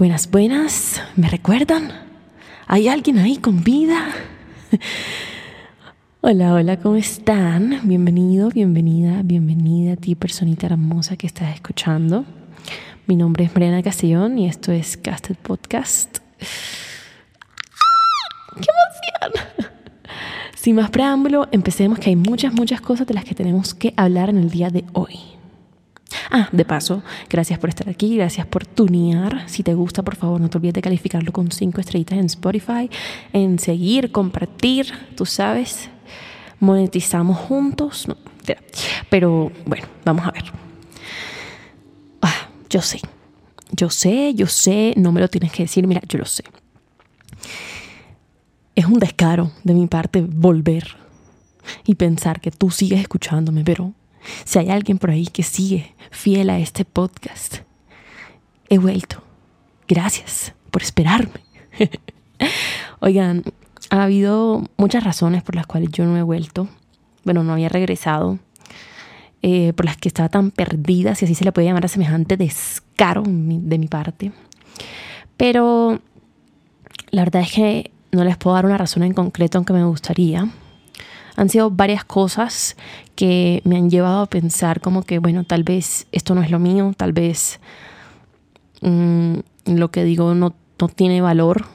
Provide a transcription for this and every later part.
Buenas, buenas. ¿Me recuerdan? ¿Hay alguien ahí con vida? hola, hola, ¿cómo están? Bienvenido, bienvenida, bienvenida a ti, personita hermosa que estás escuchando. Mi nombre es Mariana Castellón y esto es Casted Podcast. ¡Qué emoción! Sin más preámbulo, empecemos que hay muchas, muchas cosas de las que tenemos que hablar en el día de hoy. Ah, de paso, gracias por estar aquí, gracias por tunear. Si te gusta, por favor, no te olvides de calificarlo con cinco estrellitas en Spotify, en seguir, compartir, tú sabes. Monetizamos juntos. No, pero bueno, vamos a ver. Ah, yo sé, yo sé, yo sé, no me lo tienes que decir, mira, yo lo sé. Es un descaro de mi parte volver y pensar que tú sigues escuchándome, pero si hay alguien por ahí que sigue fiel a este podcast, he vuelto. Gracias por esperarme. Oigan, ha habido muchas razones por las cuales yo no he vuelto. Bueno, no había regresado. Eh, por las que estaba tan perdida, si así se le puede llamar a semejante descaro de mi parte. Pero la verdad es que no les puedo dar una razón en concreto, aunque me gustaría han sido varias cosas que me han llevado a pensar como que, bueno, tal vez esto no es lo mío, tal vez mm, lo que digo no, no tiene valor.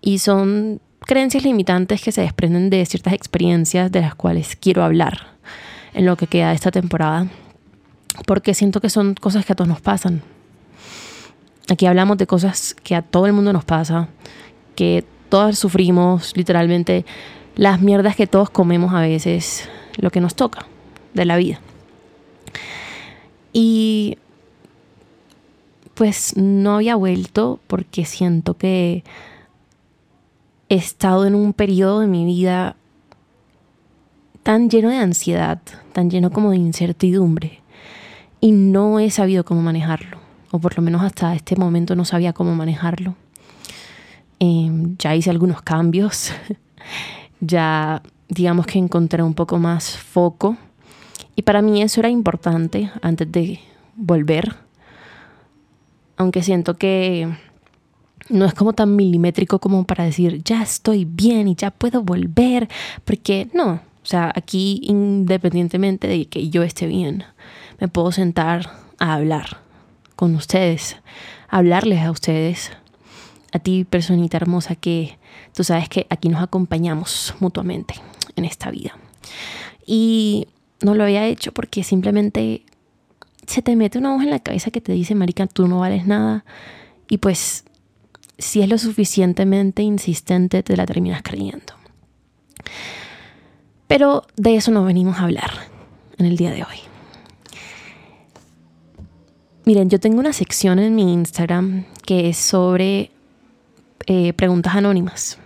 Y son creencias limitantes que se desprenden de ciertas experiencias de las cuales quiero hablar en lo que queda de esta temporada, porque siento que son cosas que a todos nos pasan. Aquí hablamos de cosas que a todo el mundo nos pasa, que todos sufrimos, literalmente las mierdas que todos comemos a veces, lo que nos toca de la vida. Y pues no había vuelto porque siento que he estado en un periodo de mi vida tan lleno de ansiedad, tan lleno como de incertidumbre, y no he sabido cómo manejarlo, o por lo menos hasta este momento no sabía cómo manejarlo. Em, ya hice algunos cambios ya digamos que encontré un poco más foco. Y para mí eso era importante antes de volver. Aunque siento que no es como tan milimétrico como para decir, ya estoy bien y ya puedo volver. Porque no, o sea, aquí independientemente de que yo esté bien, me puedo sentar a hablar con ustedes, hablarles a ustedes, a ti personita hermosa que Tú sabes que aquí nos acompañamos mutuamente en esta vida. Y no lo había hecho porque simplemente se te mete una voz en la cabeza que te dice, Marica, tú no vales nada. Y pues, si es lo suficientemente insistente, te la terminas creyendo. Pero de eso no venimos a hablar en el día de hoy. Miren, yo tengo una sección en mi Instagram que es sobre eh, preguntas anónimas.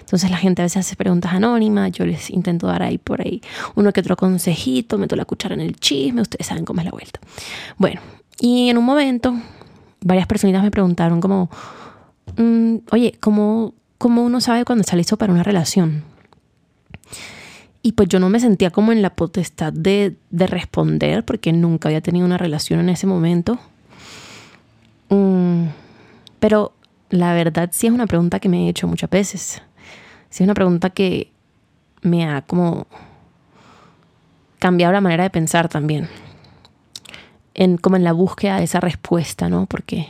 Entonces la gente a veces hace preguntas anónimas, yo les intento dar ahí por ahí uno que otro consejito, meto la cuchara en el chisme, ustedes saben cómo es la vuelta. Bueno, y en un momento varias personitas me preguntaron como, mm, oye, ¿cómo, ¿cómo uno sabe cuando está listo para una relación? Y pues yo no me sentía como en la potestad de, de responder porque nunca había tenido una relación en ese momento. Mm, pero la verdad sí es una pregunta que me he hecho muchas veces. Sí es una pregunta que me ha como cambiado la manera de pensar también. En, como en la búsqueda de esa respuesta, ¿no? Porque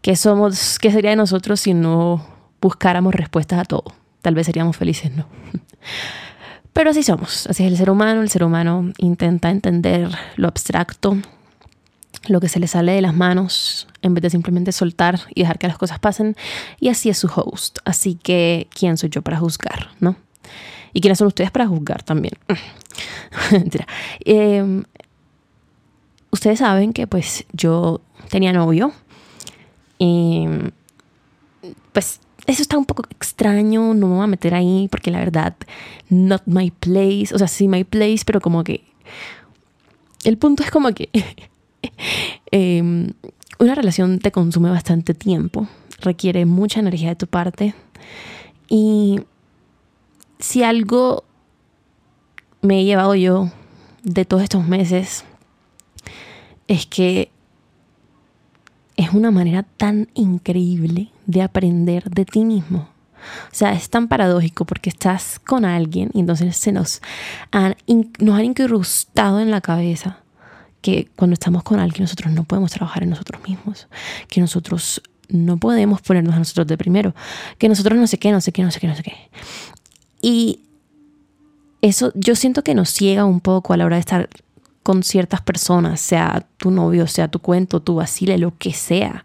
¿qué somos, qué sería de nosotros si no buscáramos respuestas a todo? Tal vez seríamos felices, ¿no? Pero así somos, así es el ser humano, el ser humano intenta entender lo abstracto, lo que se le sale de las manos en vez de simplemente soltar y dejar que las cosas pasen. Y así es su host. Así que, ¿quién soy yo para juzgar? ¿No? ¿Y quiénes son ustedes para juzgar también? Em, ustedes saben que pues yo tenía novio. Y pues eso está un poco extraño, no me voy a meter ahí porque la verdad, not my place, o sea, sí my place, pero como que el punto es como que Em, una relación te consume bastante tiempo, requiere mucha energía de tu parte y si algo me he llevado yo de todos estos meses es que es una manera tan increíble de aprender de ti mismo. O sea, es tan paradójico porque estás con alguien y entonces se nos han, nos han incrustado en la cabeza que cuando estamos con alguien nosotros no podemos trabajar en nosotros mismos, que nosotros no podemos ponernos a nosotros de primero, que nosotros no sé qué, no sé qué, no sé qué, no sé qué. Y eso yo siento que nos ciega un poco a la hora de estar con ciertas personas, sea tu novio, sea tu cuento, tu vacile, lo que sea.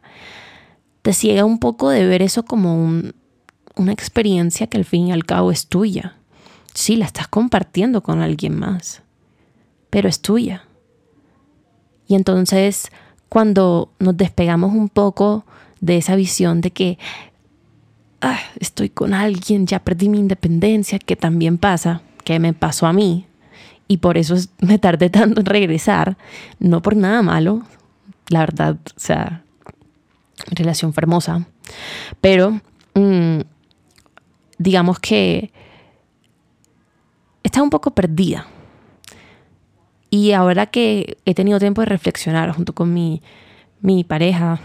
Te ciega un poco de ver eso como una experiencia que al fin y al cabo es tuya. Sí, la estás compartiendo con alguien más, pero es tuya. Y entonces, cuando nos despegamos un poco de esa visión de que ah, estoy con alguien, ya perdí mi independencia, que también pasa, que me pasó a mí, y por eso me tardé tanto en regresar, no por nada malo, la verdad, o sea, relación hermosa, pero mm, digamos que está un poco perdida y ahora que he tenido tiempo de reflexionar junto con mi, mi pareja,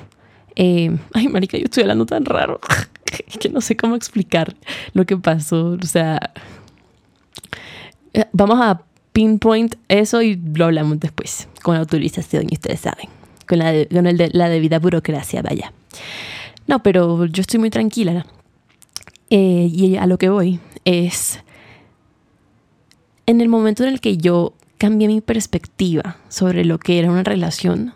eh, ay, marica, yo estoy hablando tan raro que no sé cómo explicar lo que pasó. O sea, eh, vamos a pinpoint eso y lo hablamos después, con la autorización, y ustedes saben, con la, con el de, la debida burocracia, vaya. No, pero yo estoy muy tranquila. Eh, y a lo que voy es, en el momento en el que yo cambié mi perspectiva sobre lo que era una relación,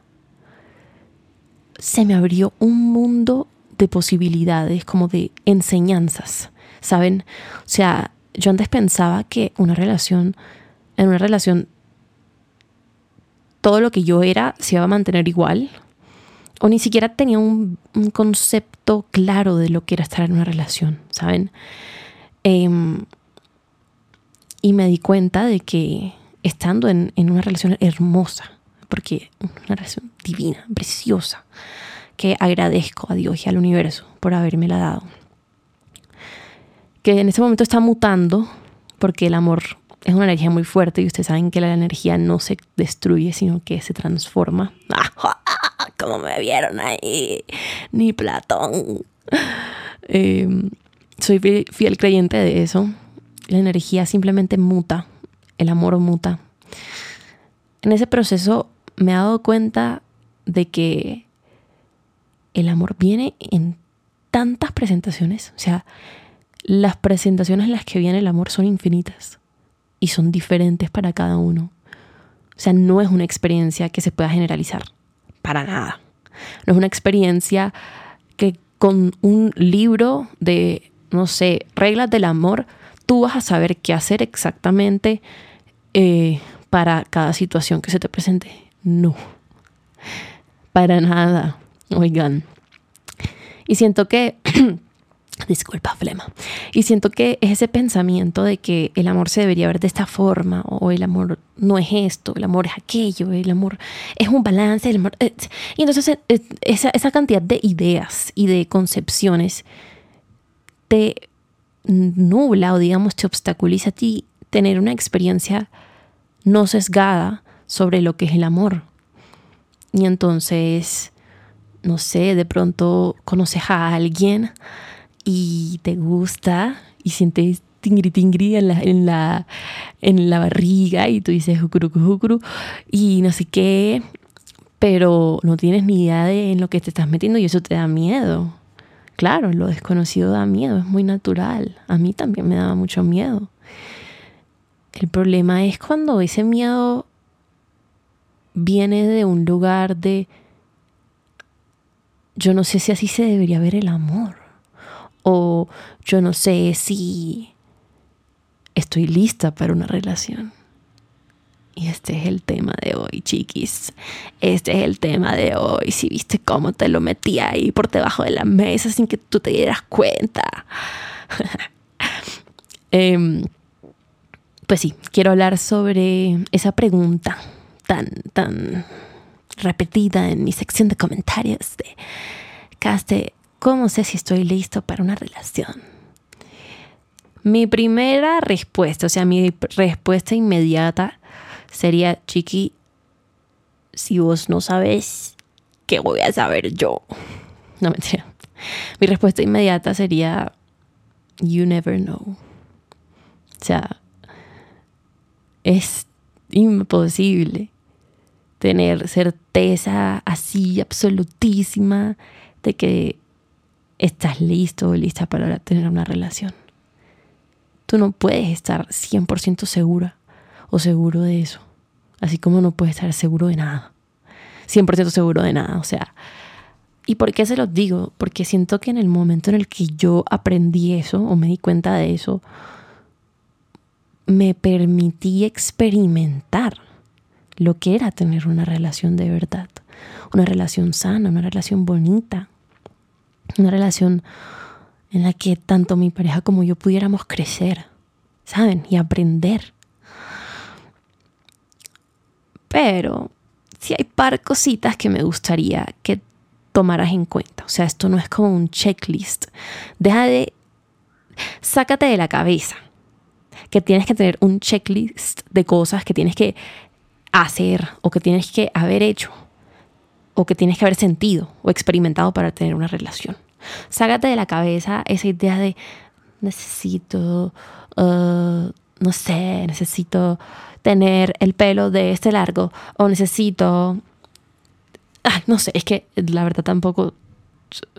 se me abrió un mundo de posibilidades, como de enseñanzas, ¿saben? O sea, yo antes pensaba que una relación, en una relación, todo lo que yo era se iba a mantener igual, o ni siquiera tenía un, concepto claro de lo que era estar en una relación, ¿saben? Em, y me di cuenta de que estando en, una relación hermosa, porque una relación divina, preciosa, que agradezco a Dios y al universo por haberme la dado. Que en este momento está mutando, porque el amor es una energía muy fuerte y ustedes saben que la energía no se destruye, sino que se transforma. Como me vieron ahí, ni Platón. Em, soy fiel creyente de eso. La energía simplemente muta el amor muta. En ese proceso me he dado cuenta de que el amor viene en tantas presentaciones. O sea, las presentaciones en las que viene el amor son infinitas y son diferentes para cada uno. O sea, no es una experiencia que se pueda generalizar. Para nada. No es una experiencia que con un libro de, no sé, reglas del amor, tú vas a saber qué hacer exactamente eh, para cada situación que se te presente. No, para nada. Oigan. Y siento que, disculpa, flema, y siento que es ese pensamiento de que el amor se debería ver de esta forma, o el amor no es esto, el amor es aquello, el amor es un balance, el amor... y entonces eh, esa, esa cantidad de ideas y de concepciones te nubla o digamos te obstaculiza a ti tener una experiencia no sesgada sobre lo que es el amor. Y entonces, no sé, de pronto conoces a alguien y te gusta y sientes tingri tingri en la, en la, en la barriga y tú dices jukuru jukuru y no sé qué, pero no tienes ni idea de en lo que te estás metiendo y eso te da miedo. Claro, lo desconocido da miedo, es muy natural. A mí también me daba mucho miedo. El problema es cuando ese miedo viene de un lugar de yo no sé si así se debería ver el amor o yo no sé si estoy lista para una relación. Y este es el tema de hoy, chiquis. Este es el tema de hoy. Si viste cómo te lo metí ahí por debajo de la mesa sin que tú te dieras cuenta. eh, pues sí, quiero hablar sobre esa pregunta tan, tan repetida en mi sección de comentarios de Caste, ¿cómo sé si estoy listo para una relación? Mi primera respuesta, o sea, mi respuesta inmediata sería, Chiqui, si vos no sabes, ¿qué voy a saber yo? No mentira. Mi respuesta inmediata sería, you never know. O sea, es imposible tener certeza así absolutísima de que estás listo o lista para tener una relación. Tú no puedes estar 100% segura o seguro de eso, así como no puedes estar seguro de nada. 100% seguro de nada, o sea, ¿y por qué se los digo? Porque siento que en el momento en el que yo aprendí eso o me di cuenta de eso, me permití experimentar lo que era tener una relación de verdad, una relación sana, una relación bonita, una relación en la que tanto mi pareja como yo pudiéramos crecer, ¿saben? Y aprender. Pero si hay par cositas que me gustaría que tomaras en cuenta. O sea, esto no es como un checklist. Deja de... Sácate de la cabeza que tienes que tener un checklist de cosas que tienes que hacer o que tienes que haber hecho o que tienes que haber sentido o experimentado para tener una relación. Sácate de la cabeza esa idea de necesito, uh, no sé, necesito tener el pelo de este largo o necesito... No sé, es que la verdad tampoco,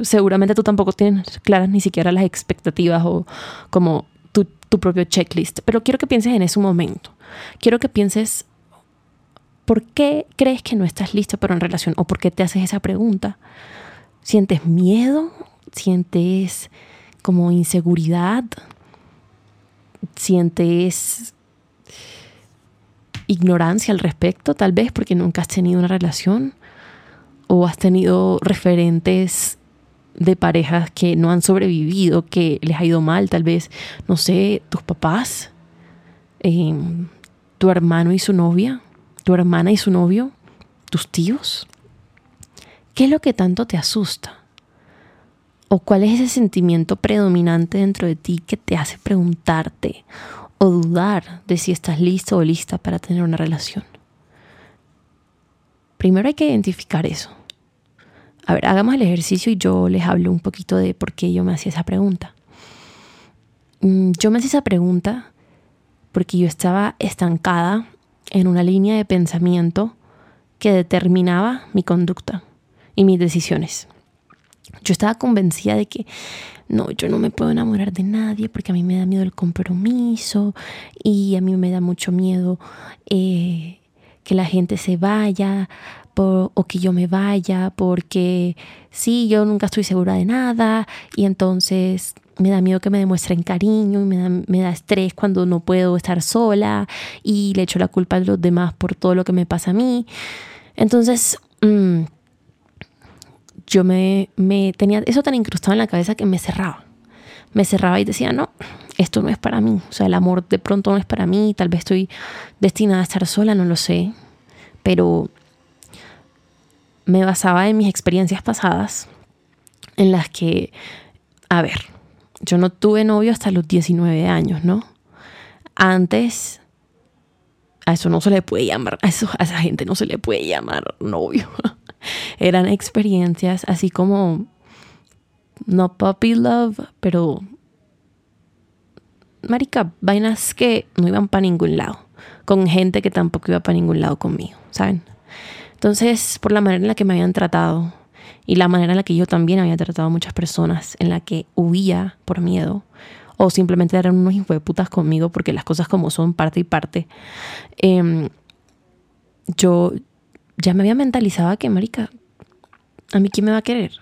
seguramente tú tampoco tienes claras ni siquiera las expectativas o como tu, propio checklist, pero quiero que pienses en ese momento. Quiero que pienses ¿Por qué crees que no estás listo para una relación? ¿O por qué te haces esa pregunta? ¿Sientes miedo? ¿Sientes como inseguridad? ¿Sientes ignorancia al respecto? Tal vez porque nunca has tenido una relación o has tenido referentes de parejas que no han sobrevivido, que les ha ido mal, tal vez, no sé, tus papás, eh, tu hermano y su novia, tu hermana y su novio, tus tíos? ¿Qué es lo que tanto te asusta? ¿O cuál es ese sentimiento predominante dentro de ti que te hace preguntarte o dudar de si estás listo o lista para tener una relación? Primero hay que identificar eso. A ver, hagamos el ejercicio y yo les hablo un poquito de por qué yo me hacía esa pregunta. Mm, yo me hacía esa pregunta porque yo estaba estancada en una línea de pensamiento que determinaba mi conducta y mis decisiones. Yo estaba convencida de que no, yo no me puedo enamorar de nadie porque a mí me da miedo el compromiso y a mí me da mucho miedo eh, que la gente se vaya o que yo me vaya porque sí, yo nunca estoy segura de nada y entonces me da miedo que me demuestren cariño y me da, me da, estrés cuando no puedo estar sola y le echo la culpa a los demás por todo lo que me pasa a mí. Entonces, mm, yo me, me tenía eso tan incrustado en la cabeza que me cerraba. Me cerraba y decía, no, esto no es para mí. O sea, el amor de pronto no es para mí. Tal vez estoy destinada a estar sola, no lo sé. Pero me basaba en mis experiencias pasadas en las que, a ver, yo no tuve novio hasta los 19 años, ¿no? Antes, a eso no se le puede llamar, a, eso, a esa gente no se le puede llamar novio. Eran experiencias así como, no puppy love, pero, marica, vainas que no iban para ningún lado, con gente que tampoco iba para ningún lado conmigo, ¿saben? Entonces, por la manera en la que me habían tratado, y la manera en la que yo también había tratado a muchas personas, en la que huía por miedo o simplemente eran unos hijos putas conmigo porque las cosas como son parte y parte. Em, yo ya me había mentalizado que, marica, ¿a mí quién me va a querer?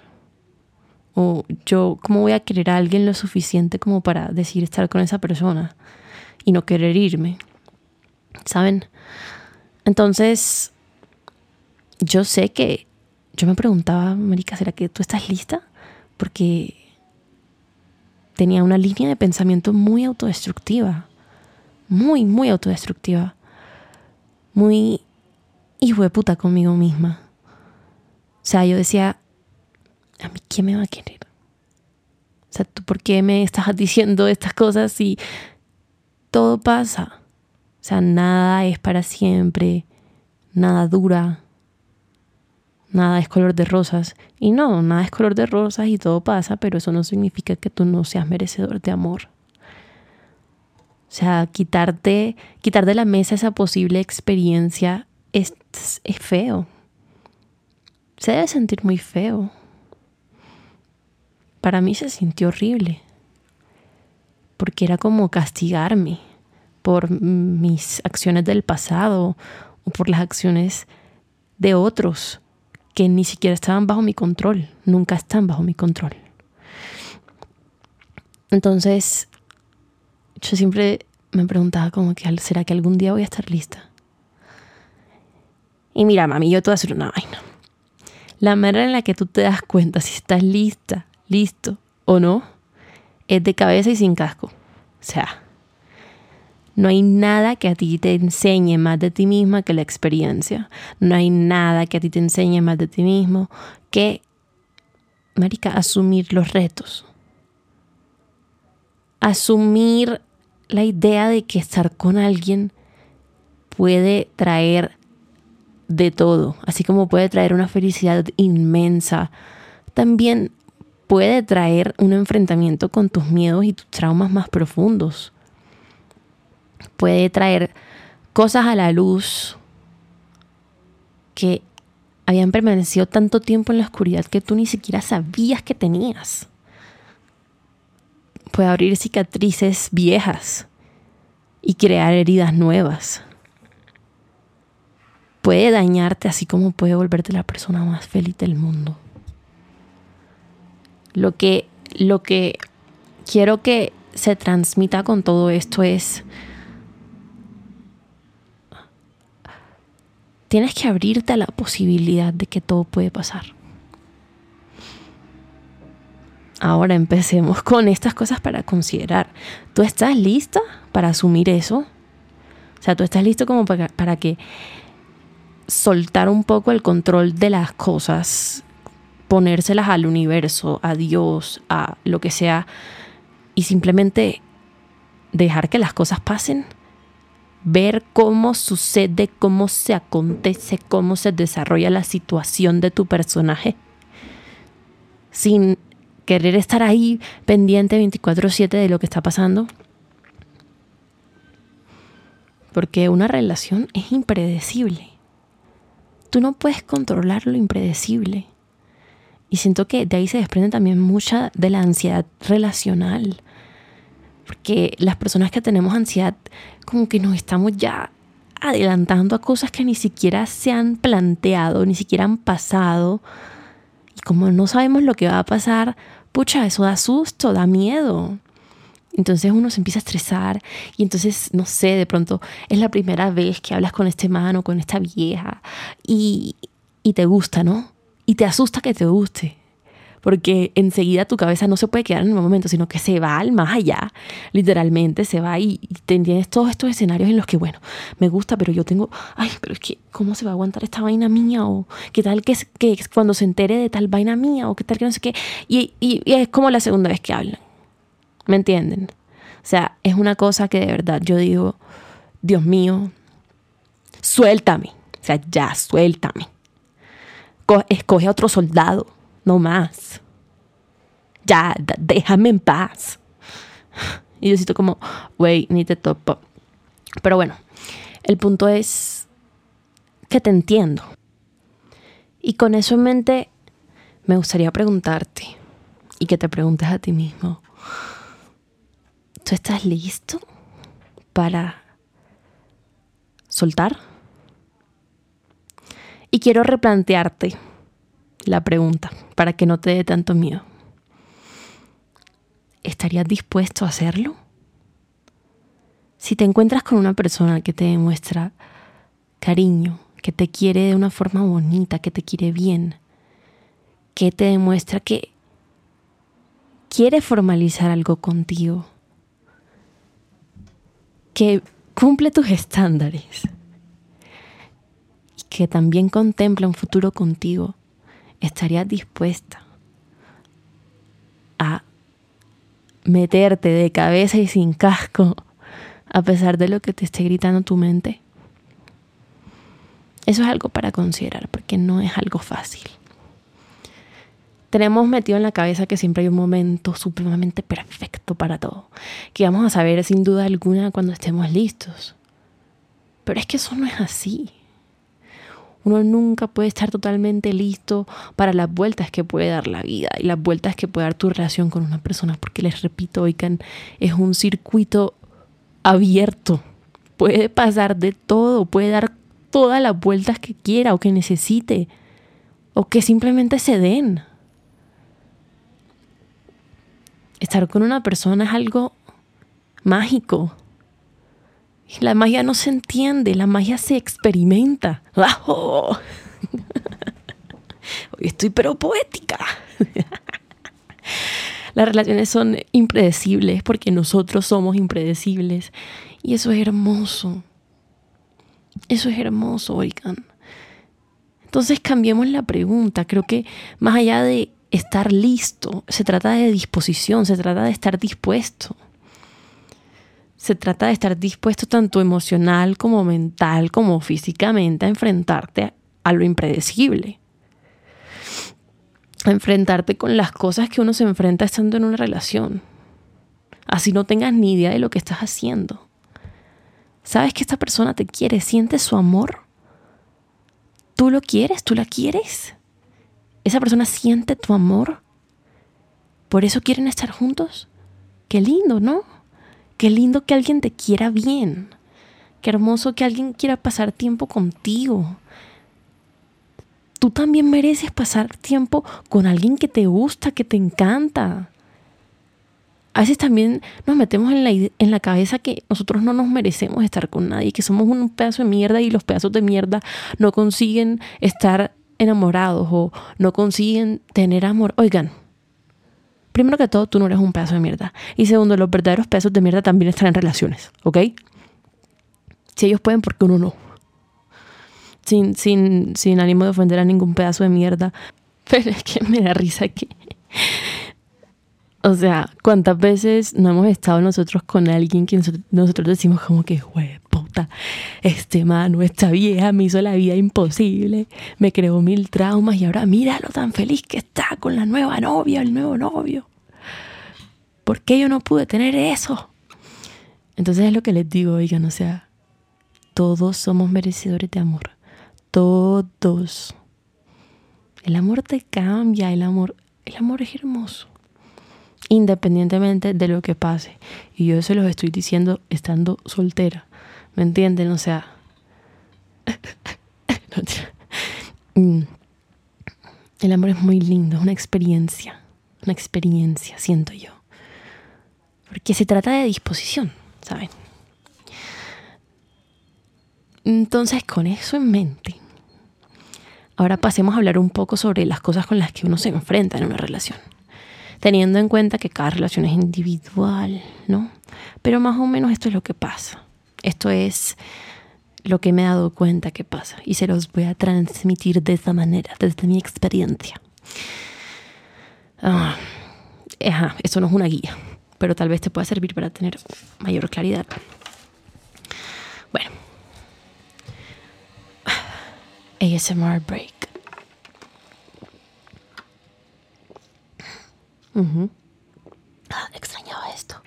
O yo, ¿cómo voy a querer a alguien lo suficiente como para decir estar con esa persona y no querer irme? ¿Saben? Entonces, yo sé que yo me preguntaba, Marica, ¿será que tú estás lista? Porque tenía una línea de pensamiento muy autodestructiva, muy, muy autodestructiva, muy hijo de puta conmigo misma. O sea, yo decía, ¿a mí quién me va a querer? O sea, ¿tú por qué me estás diciendo estas cosas si todo pasa? O sea, nada es para siempre, nada dura, nada es color de rosas. Y no, nada es color de rosas y todo pasa, pero eso no significa que tú no seas merecedor de amor. O sea, quitarte, quitar de la mesa esa posible experiencia es, es feo. Se debe sentir muy feo. Para mí se sintió horrible. Porque era como castigarme por mis acciones del pasado o por las acciones de otros que ni siquiera estaban bajo mi control, nunca están bajo mi control. Entonces, yo siempre me preguntaba como que, ¿será que algún día voy a estar lista? Y mira, mami, yo te voy a hacer una vaina. La manera en la que tú te das cuenta si estás lista, listo o no, es de cabeza y sin casco. O sea, no hay nada que a ti te enseñe más de ti misma que la experiencia. No hay nada que a ti te enseñe más de ti mismo que, Marica, asumir los retos. Asumir la idea de que estar con alguien puede traer de todo, así como puede traer una felicidad inmensa, también puede traer un enfrentamiento con tus miedos y tus traumas más profundos puede traer cosas a la luz que habían permanecido tanto tiempo en la oscuridad que tú ni siquiera sabías que tenías. Puede abrir cicatrices viejas y crear heridas nuevas. Puede dañarte así como puede volverte la persona más feliz del mundo. Lo que, lo que quiero que se transmita con todo esto es tienes que abrirte a la posibilidad de que todo puede pasar. Ahora empecemos con estas cosas para considerar. ¿Tú estás lista para asumir eso? O sea, tú estás listo como para, para que soltar un poco el control de las cosas, ponérselas al universo, a Dios, a lo que sea, y simplemente dejar que las cosas pasen ver cómo sucede, cómo se acontece, cómo se desarrolla la situación de tu personaje, sin querer estar ahí pendiente 24/7 de lo que está pasando. Porque una relación es impredecible. Tú no puedes controlar lo impredecible. Y siento que de ahí se desprende también mucha de la ansiedad relacional. Porque las personas que tenemos ansiedad, como que nos estamos ya adelantando a cosas que ni siquiera se han planteado, ni siquiera han pasado. Y como no sabemos lo que va a pasar, pucha, eso da susto, da miedo. Entonces uno se empieza a estresar y entonces, no sé, de pronto es la primera vez que hablas con este mano, con esta vieja y, y te gusta, ¿no? Y te asusta que te guste porque enseguida tu cabeza no se puede quedar en un momento, sino que se va al más allá, literalmente se va y, tienes todos estos escenarios en los que, bueno, me gusta, pero yo tengo, ay, pero es que, ¿cómo se va a aguantar esta vaina mía? O qué tal que, que cuando se entere de tal vaina mía, o qué tal que no sé qué, y, y es como la segunda vez que hablan, ¿me entienden? O sea, es una cosa que de verdad yo digo, Dios mío, suéltame, o sea, ya, suéltame. Escoge a otro soldado no más. Ya, déjame en paz. Y yo siento como, wey, ni te topo. Pero bueno, el punto es que te entiendo. Y con eso en mente, me gustaría preguntarte y que te preguntes a ti mismo, ¿tú estás listo para soltar? Y quiero replantearte la pregunta para que no te dé tanto miedo. ¿Estarías dispuesto a hacerlo? Si te encuentras con una persona que te demuestra cariño, que te quiere de una forma bonita, que te quiere bien, que te demuestra que quiere formalizar algo contigo, que cumple tus estándares y que también contempla un futuro contigo, estarías dispuesta a meterte de cabeza y sin casco a pesar de lo que te esté gritando tu mente? Eso es algo para considerar porque no es algo fácil. Tenemos metido en la cabeza que siempre hay un momento supremamente perfecto para todo, que vamos a saber sin duda alguna cuando estemos listos. Pero es que eso no es así. Uno nunca puede estar totalmente listo para las vueltas que puede dar la vida y las vueltas que puede dar tu relación con una persona, porque les repito, oigan, es un circuito abierto. Puede pasar de todo, puede dar todas las vueltas que quiera o que necesite, o que simplemente se den. Estar con una persona es algo mágico. La magia no se entiende, la magia se experimenta. Hoy estoy pero poética. Las relaciones son impredecibles porque nosotros somos impredecibles. Y eso es hermoso. Eso es hermoso, oigan. Entonces cambiemos la pregunta. Creo que más allá de estar listo, se trata de disposición, se trata de estar dispuesto. Se trata de estar dispuesto tanto emocional como mental como físicamente a enfrentarte a lo impredecible. A enfrentarte con las cosas que uno se enfrenta estando en una relación. Así no tengas ni idea de lo que estás haciendo. Sabes que esta persona te quiere, sientes su amor. Tú lo quieres, tú la quieres. Esa persona siente tu amor. Por eso quieren estar juntos. Qué lindo, ¿no? Qué lindo que alguien te quiera bien. Qué hermoso que alguien quiera pasar tiempo contigo. Tú también mereces pasar tiempo con alguien que te gusta, que te encanta a veces también nos metemos en la, en la cabeza que nosotros no nos merecemos estar con nadie, que somos un pedazo de mierda y los pedazos de mierda no consiguen estar enamorados o no consiguen tener amor. Oigan, primero que todo, tú no eres un pedazo de mierda. Y segundo, los verdaderos pedazos de mierda también están en relaciones, ¿ok? Si ellos pueden, ¿por qué uno no? Sin, sin, sin ánimo de ofender a ningún pedazo de mierda. Pero es que me da risa que o sea, ¿cuántas veces no hemos estado nosotros con alguien que nosotros, decimos como que, güey, este mano, esta vieja me hizo la vida imposible, me creó mil traumas y ahora míralo tan feliz que está con la nueva novia, el nuevo novio. ¿Por qué yo no pude tener eso? Entonces es lo que les digo, oigan, o sea, todos somos merecedores de amor. Todos. El amor te cambia, el amor, el amor es hermoso independientemente de lo que pase. Y yo se los estoy diciendo estando soltera. ¿Me entienden? O sea... Mm. El amor es muy lindo, es una experiencia. Una experiencia, siento yo. Porque se trata de disposición, ¿saben? Entonces, con eso en mente, ahora pasemos a hablar un poco sobre las cosas con las que uno se enfrenta en una relación teniendo en cuenta que cada relación es individual, ¿no? Pero más o menos esto es lo que pasa. Esto es lo que me he dado cuenta que pasa y se los voy a transmitir de esa manera, desde mi experiencia. Ah, esto no es una guía, pero tal vez te pueda servir para tener mayor claridad. Bueno, ASMR break. Ah, extrañaba esto.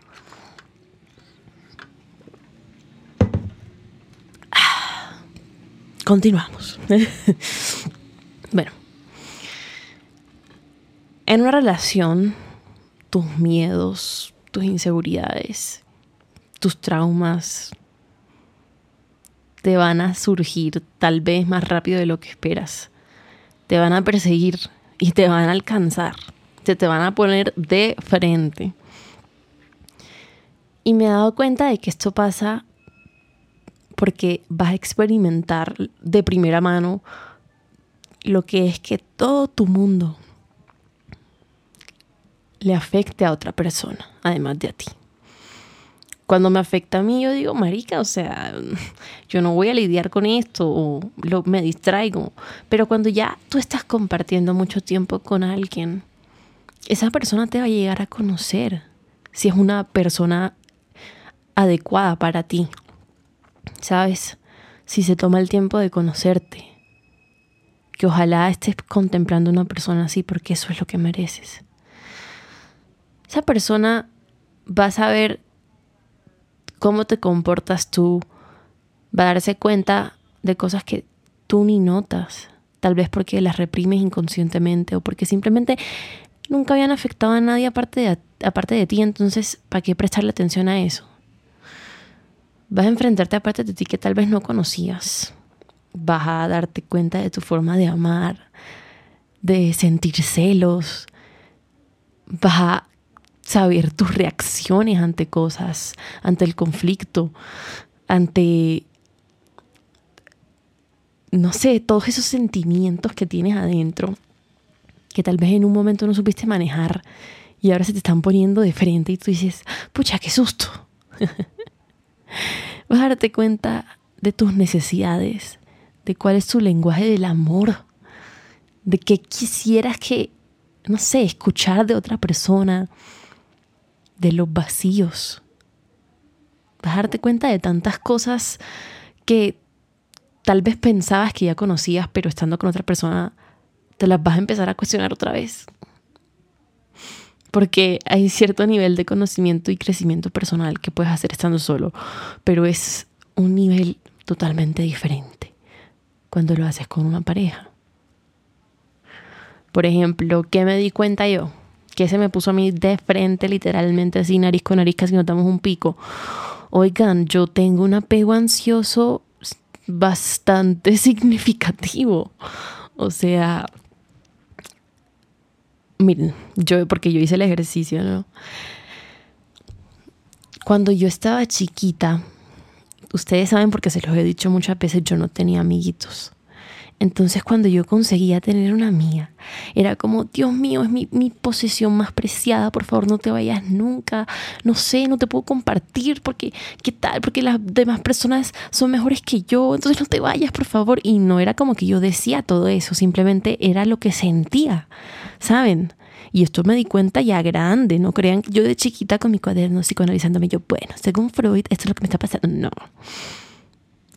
Ah, continuamos. bueno. En una relación, tus miedos, tus inseguridades, tus traumas te van a surgir tal vez más rápido de lo que esperas. Te van a perseguir y te van a alcanzar se te van a poner de frente. Y me he dado cuenta de que esto pasa porque vas a experimentar de primera mano lo que es que todo tu mundo le afecte a otra persona, además de a ti. Cuando me afecta a mí, yo digo, marica, o sea, yo no voy a lidiar con esto o lo, me distraigo. Pero cuando ya tú estás compartiendo mucho tiempo con alguien, esa persona te va a llegar a conocer si es una persona adecuada para ti. ¿Sabes? Si se toma el tiempo de conocerte. que ojalá estés contemplando una persona así porque eso es lo que mereces. Esa persona va a saber cómo te comportas tú, va a darse cuenta de cosas que tú ni notas, tal vez porque las reprimes inconscientemente o porque simplemente nunca habían afectado a nadie aparte de, aparte de ti, entonces, ¿para qué prestarle atención a eso? Vas a enfrentarte a partes de ti que tal vez no conocías. Vas a darte cuenta de tu forma de amar, de sentir celos. Vas a saber tus reacciones ante cosas, ante el conflicto, ante, no sé, todos esos sentimientos que tienes adentro, que tal vez en un momento no supiste manejar y ahora se te están poniendo de frente y tú dices, pucha, qué susto. Vas a darte cuenta de tus necesidades, de cuál es tu lenguaje del amor, de qué quisieras que, no sé, escuchar de otra persona, de los vacíos. Vas a darte cuenta de tantas cosas que tal vez pensabas que ya conocías, pero estando con otra persona te las vas a empezar a cuestionar otra vez. Porque hay cierto nivel de conocimiento y crecimiento personal que puedes hacer estando solo, pero es un nivel totalmente diferente cuando lo haces con una pareja. Por ejemplo, ¿qué me di cuenta yo? que se me puso a mí de frente, literalmente así, nariz con nariz, casi notamos un pico. Oigan, yo tengo un apego ansioso bastante significativo. O sea, miren, yo, porque yo hice el ejercicio, ¿no? Cuando yo estaba chiquita, ustedes saben porque se los he dicho muchas veces, yo no tenía amiguitos. Entonces cuando yo conseguía tener una mía, era como, Dios mío, es mi, mi, posesión más preciada, por favor no te vayas nunca, no sé, no te puedo compartir porque, ¿qué tal? Porque las demás personas son mejores que yo, entonces no te vayas, por favor. Y no era como que yo decía todo eso, simplemente era lo que sentía, ¿saben? Y esto me di cuenta ya grande, no crean, yo de chiquita con mi cuaderno psicoanalizándome, yo, bueno, según Freud, esto es lo que me está pasando. No.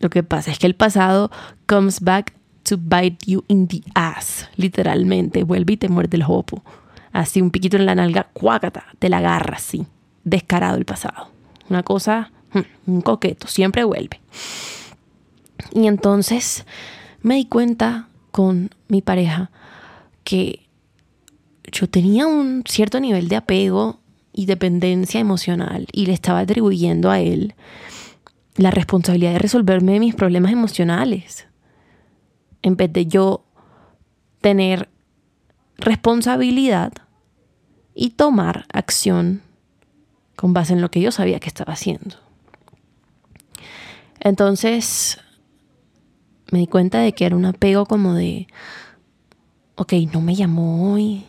Lo que pasa es que el pasado comes back to bite you in the ass, literalmente, vuelve y te muerde el hopo. Así un piquito en la nalga, cuácata, te la agarra así, descarado el pasado. Una cosa, hmm, un coqueto, siempre vuelve. Y entonces me di cuenta con mi pareja que yo tenía un cierto nivel de apego y dependencia emocional y le estaba atribuyendo a él la responsabilidad de resolverme mis problemas emocionales en vez de yo tener responsabilidad y tomar acción con base en lo que yo sabía que estaba haciendo. Entonces me di cuenta de que era un apego como de, ok, no me llamó hoy,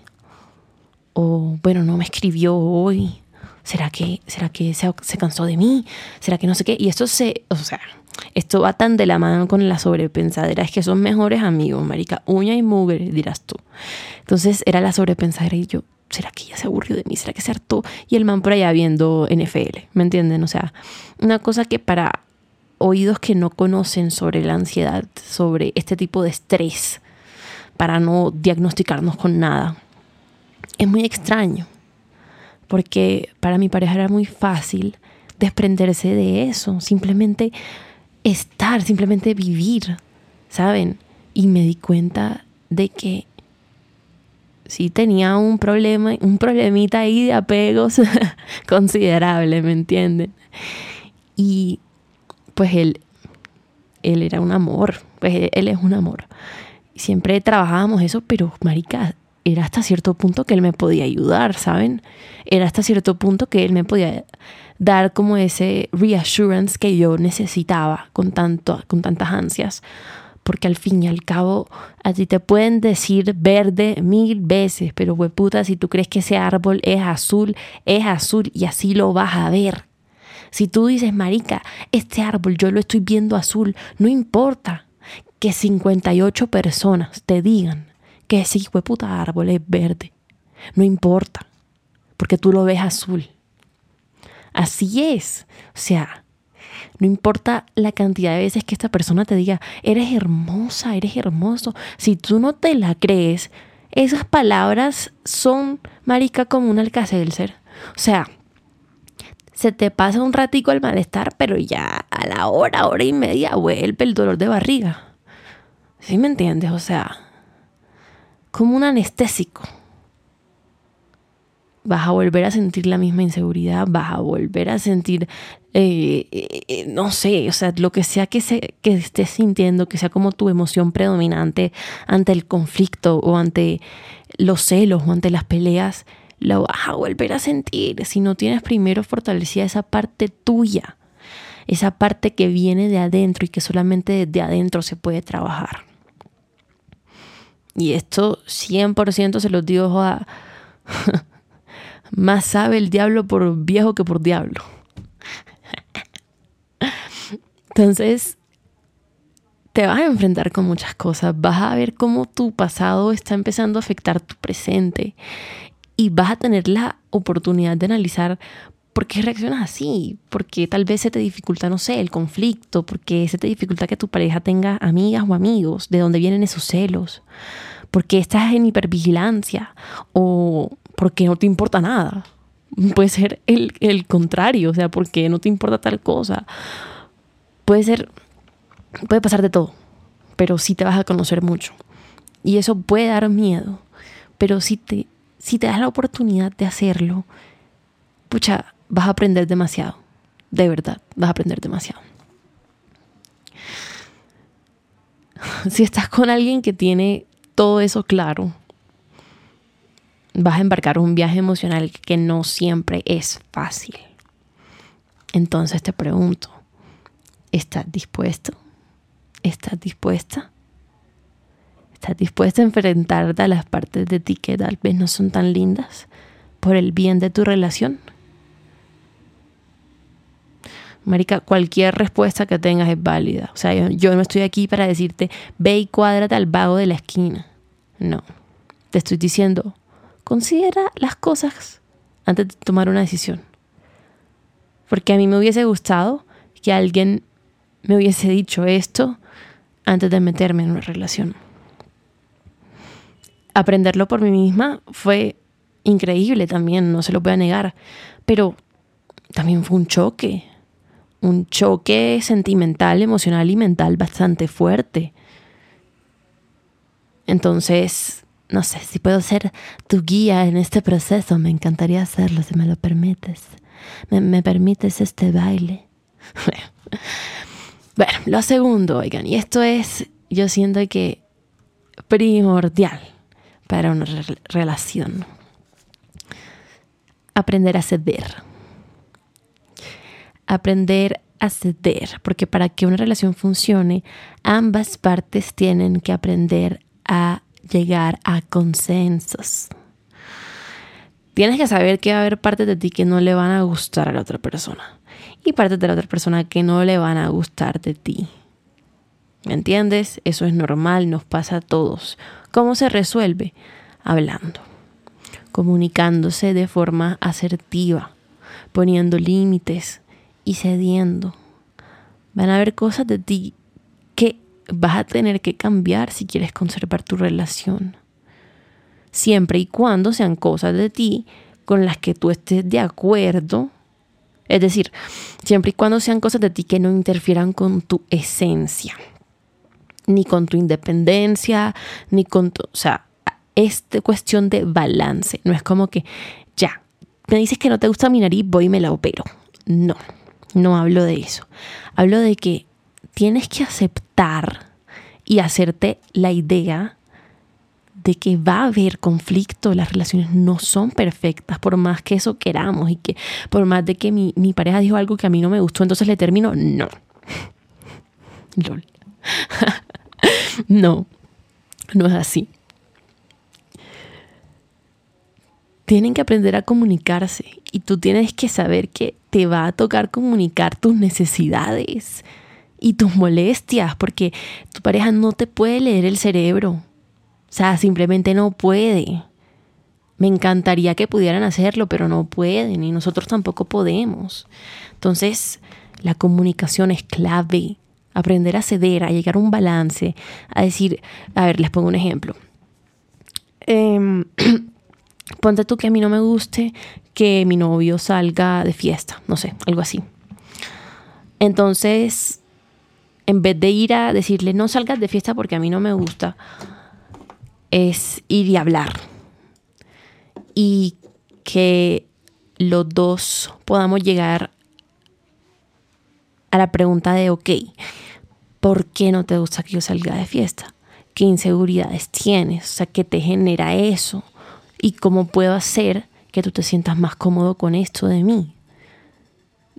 o bueno, no me escribió hoy, ¿será que, será que se, se cansó de mí? ¿Será que no sé qué? Y esto se, o sea, esto va tan de la mano con la sobrepensadera, es que son mejores amigos, marica, uña y mugre, dirás tú. Entonces era la sobrepensadera y yo, ¿será que ya se aburrió de mí? ¿Será que se hartó? Y el man por allá viendo NFL, ¿me entienden? O sea, una cosa que para oídos que no conocen sobre la ansiedad, sobre este tipo de estrés, para no diagnosticarnos con nada, es muy extraño. Porque para mi pareja era muy fácil desprenderse de eso, simplemente estar, simplemente vivir, ¿saben? Y me di cuenta de que sí tenía un problema, un problemita ahí de apegos considerable, ¿me entienden? Y pues él, él era un amor, pues él es un amor. Siempre trabajábamos eso, pero marica, era hasta cierto punto que él me podía ayudar, ¿saben? Era hasta cierto punto que él me podía dar como ese reassurance que yo necesitaba con, tanto, con tantas ansias. Porque al fin y al cabo, a ti te pueden decir verde mil veces, pero puta, si tú crees que ese árbol es azul, es azul y así lo vas a ver. Si tú dices, marica, este árbol yo lo estoy viendo azul, no importa que 58 personas te digan que ese hijo de puta árbol es verde. No importa, porque tú lo ves azul. Así es. O sea, No importa la cantidad de veces que esta persona te diga, eres hermosa, eres hermoso. Si tú no te la crees, esas palabras son, marica, como un ser. O sea, se te pasa un ratico el malestar, pero ya a la hora, hora y media vuelve el dolor de barriga. ¿Sí me entiendes? O sea, como un anestésico vas a volver a sentir la misma inseguridad, vas a volver a sentir, eh, eh, no sé, o sea, lo que sea que, se, que estés sintiendo, que sea como tu emoción predominante ante el conflicto o ante los celos o ante las peleas, lo vas a volver a sentir si no tienes primero fortalecida esa parte tuya, esa parte que viene de adentro y que solamente desde adentro se puede trabajar. Y esto 100% se los digo a... Más sabe el diablo por viejo que por diablo. Entonces, te vas a enfrentar con muchas cosas, vas a ver cómo tu pasado está empezando a afectar tu presente y vas a tener la oportunidad de analizar por qué reaccionas así, porque tal vez se te dificulta, no sé, el conflicto, porque se te dificulta que tu pareja tenga amigas o amigos, de dónde vienen esos celos, porque estás en hipervigilancia o porque no te importa nada. Puede ser el, contrario, o sea, porque no te importa tal cosa. Puede ser, puede pasar de todo, pero sí te vas a conocer mucho. Y eso puede dar miedo, pero si te, si te das la oportunidad de hacerlo, pucha, vas a aprender demasiado. De verdad, vas a aprender demasiado. Si estás con alguien que tiene todo eso claro, vas a embarcar un viaje emocional que no siempre es fácil. Entonces te pregunto, ¿estás dispuesto? ¿Estás dispuesta? ¿Estás dispuesta a enfrentarte a las partes de ti que tal vez no son tan lindas por el bien de tu relación? Marica, cualquier respuesta que tengas es válida. O sea, yo, no estoy aquí para decirte, ve y cuádrate al vago de la esquina. No. Te estoy diciendo, considera las cosas antes de tomar una decisión. Porque a mí me hubiese gustado que alguien me hubiese dicho esto antes de meterme en una relación. Aprenderlo por mí misma fue increíble también, no se lo voy a negar, pero también fue un choque, un choque sentimental, emocional y mental bastante fuerte. Entonces, no sé si puedo ser tu guía en este proceso. Me encantaría hacerlo si me lo permites. Me, permites este baile. bueno, lo segundo, oigan, y esto es, yo siento que primordial para una relación. Aprender a ceder. Aprender a ceder, porque para que una relación funcione, ambas partes tienen que aprender a llegar a consensos. Tienes que saber que va a haber partes de ti que no le van a gustar a la otra persona y partes de la otra persona que no le van a gustar de ti. ¿Me entiendes? Eso es normal, nos pasa a todos. ¿Cómo se resuelve? Hablando, comunicándose de forma asertiva, poniendo límites y cediendo. Van a haber cosas de ti vas a tener que cambiar si quieres conservar tu relación. Siempre y cuando sean cosas de ti con las que tú estés de acuerdo. Es decir, siempre y cuando sean cosas de ti que no interfieran con tu esencia, ni con tu independencia, ni con tu... O sea, es cuestión de balance. No es como que, ya, me dices que no te gusta mi nariz, voy y me la opero. No, no hablo de eso. Hablo de que tienes que aceptar y hacerte la idea de que va a haber conflicto, las relaciones no son perfectas, por más que eso queramos y que por más de que mi, pareja dijo algo que a mí no me gustó, entonces le termino, no. no, no es así. Tienen que aprender a comunicarse y tú tienes que saber que te va a tocar comunicar tus necesidades y tus molestias, porque tu pareja no te puede leer el cerebro. O sea, simplemente no puede. me encantaría que pudieran hacerlo, pero no pueden y nosotros tampoco podemos. Entonces, la comunicación es clave. Aprender a ceder, a llegar a un balance, a decir, a ver, les pongo un ejemplo. Em, ponte tú que a mí no me guste que mi novio salga de fiesta, no sé, algo así. Entonces, en vez de ir a decirle no salgas de fiesta porque a mí no me gusta, es ir y hablar. Y que los dos podamos llegar a la pregunta de, ok, ¿por qué no te gusta que yo salga de fiesta? ¿Qué inseguridades tienes? O sea, ¿qué te genera eso? ¿Y cómo puedo hacer que tú te sientas más cómodo con esto de mí?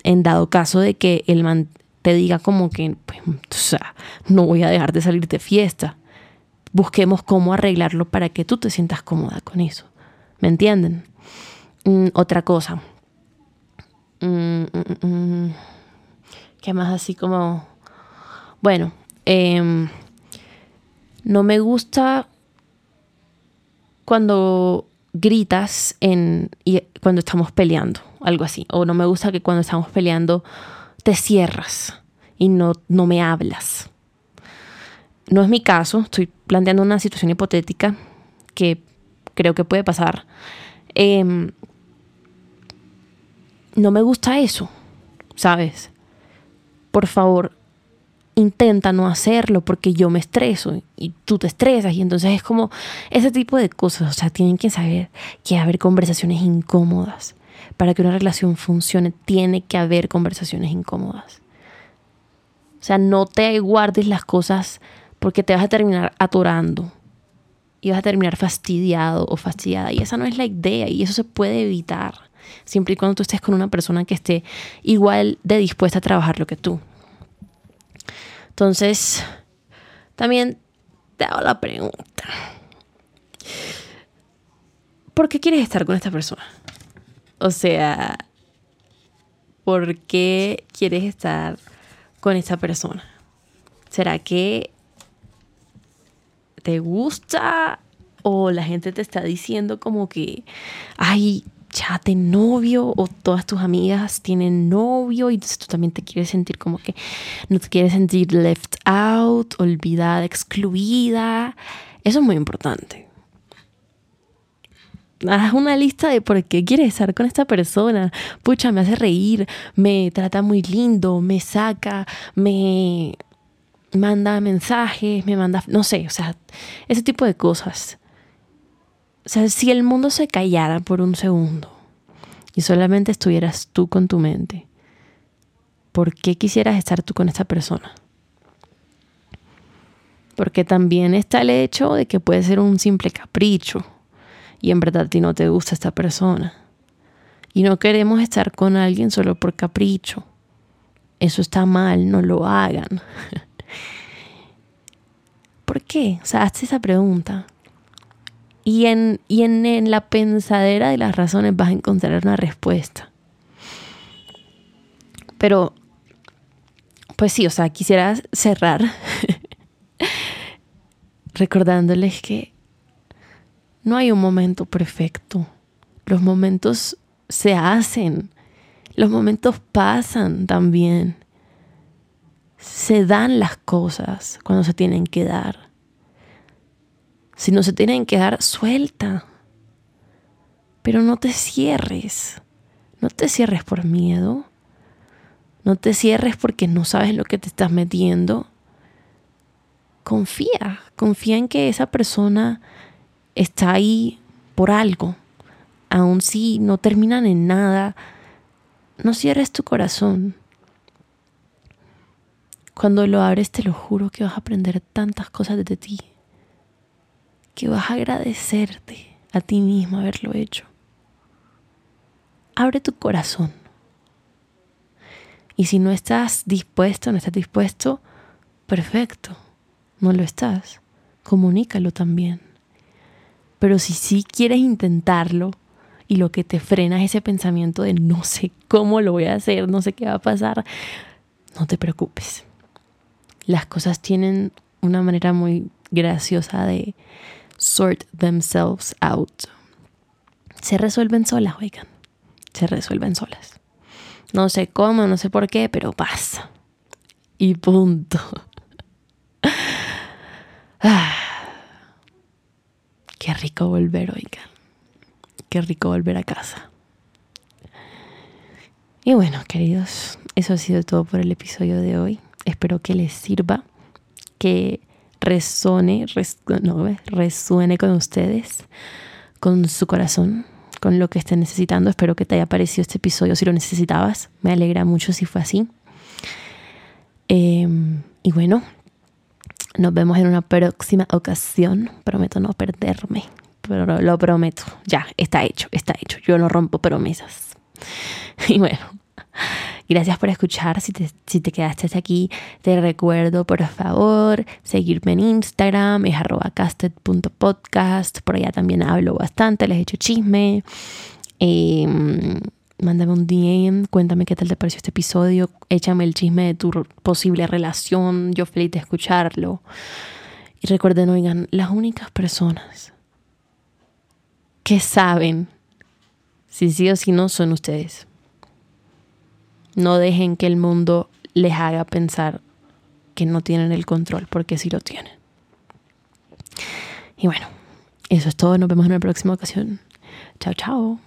En dado caso de que el man te diga como que, pues, no voy a dejar de salir de fiesta. Busquemos cómo arreglarlo para que tú te sientas cómoda con eso. ¿Me entienden? Mm, otra cosa. Mm, mm, ¿Qué más así como... Bueno, em, no me gusta cuando gritas en, cuando estamos peleando, algo así. O no me gusta que cuando estamos peleando te cierras y no, no me hablas. No es mi caso, estoy planteando una situación hipotética que creo que puede pasar. Em, no me gusta eso, ¿sabes? Por favor, intenta no hacerlo porque yo me estreso y tú te estresas y entonces es como ese tipo de cosas, o sea, tienen que saber que haber conversaciones incómodas para que una relación funcione, tiene que haber conversaciones incómodas. O sea, no te guardes las cosas porque te vas a terminar atorando y vas a terminar fastidiado o fastidiada. Y esa no es la idea y eso se puede evitar siempre y cuando tú estés con una persona que esté igual de dispuesta a trabajar lo que tú. Entonces, también te hago la pregunta. ¿Por qué quieres estar con esta persona? O sea, ¿por qué quieres estar con esta persona? ¿Será que te gusta o la gente te está diciendo como que, ay, ya te novio o todas tus amigas tienen novio y entonces tú también te quieres sentir como que no te quieres sentir left out, olvidada, excluida. Eso es muy importante haz una lista de por qué quieres estar con esta persona. Pucha, me hace reír, me trata muy lindo, me saca, me manda mensajes, me manda, no sé, o sea, ese tipo de cosas. O sea, si el mundo se callara por un segundo y solamente estuvieras tú con tu mente, ¿por qué quisieras estar tú con esta persona? Porque también está el hecho de que puede ser un simple capricho y en verdad a ti no te gusta esta persona. Y no queremos estar con alguien solo por capricho. Eso está mal, no lo hagan. ¿Por qué? O sea, hazte esa pregunta. Y, en, y en, en la pensadera de las razones vas a encontrar una respuesta. Pero, pues sí, o sea, quisiera cerrar recordándoles que no hay un momento perfecto. Los momentos se hacen. Los momentos pasan también. Se dan las cosas cuando se tienen que dar. Si no se tienen que dar, suelta. Pero no te cierres. No te cierres por miedo. No te cierres porque no sabes lo que te estás metiendo. Confía. Confía en que esa persona está ahí por algo. Aun si no terminan en nada, no cierres tu corazón. Cuando lo abres, te lo juro que vas a aprender tantas cosas de ti, que vas a agradecerte a ti mismo haberlo hecho. Abre tu corazón. Y si no estás dispuesto, no estás dispuesto, perfecto, no lo estás. Comunícalo también. Pero si sí quieres intentarlo y lo que te frena es ese pensamiento de no sé cómo lo voy a hacer, no sé qué va a pasar, no te preocupes. Las cosas tienen una manera muy graciosa de sort themselves out. se resuelven solas, oigan. Se resuelven solas. No sé cómo, no sé por qué, pero pasa. Y punto. Ah. Rico volver, oigan. Qué rico volver a casa. Y bueno, queridos, eso ha sido todo por el episodio de hoy. Espero que les sirva, que resone, resuene con ustedes, con su corazón, con lo que estén necesitando. Espero que te haya parecido este episodio si lo necesitabas. Me alegra mucho si fue así. Em, y bueno, nos vemos en una próxima ocasión. Prometo no perderme, pero lo prometo. Ya, está hecho, está hecho. Yo no rompo promesas. Y bueno, gracias por escuchar. Si te, si te quedaste aquí, te recuerdo, por favor, seguirme en Instagram, es arroba casted.podcast. Por allá también hablo bastante, les echo chisme. Eh, mándame un DM, cuéntame qué tal te pareció este episodio, échame el chisme de tu posible relación, yo feliz de escucharlo. Y recuerden, oigan, las únicas personas que saben si sí o si no son ustedes. No dejen que el mundo les haga pensar que no tienen el control, porque sí lo tienen. Y bueno, eso es todo. Nos vemos en la próxima ocasión. Chao, chao.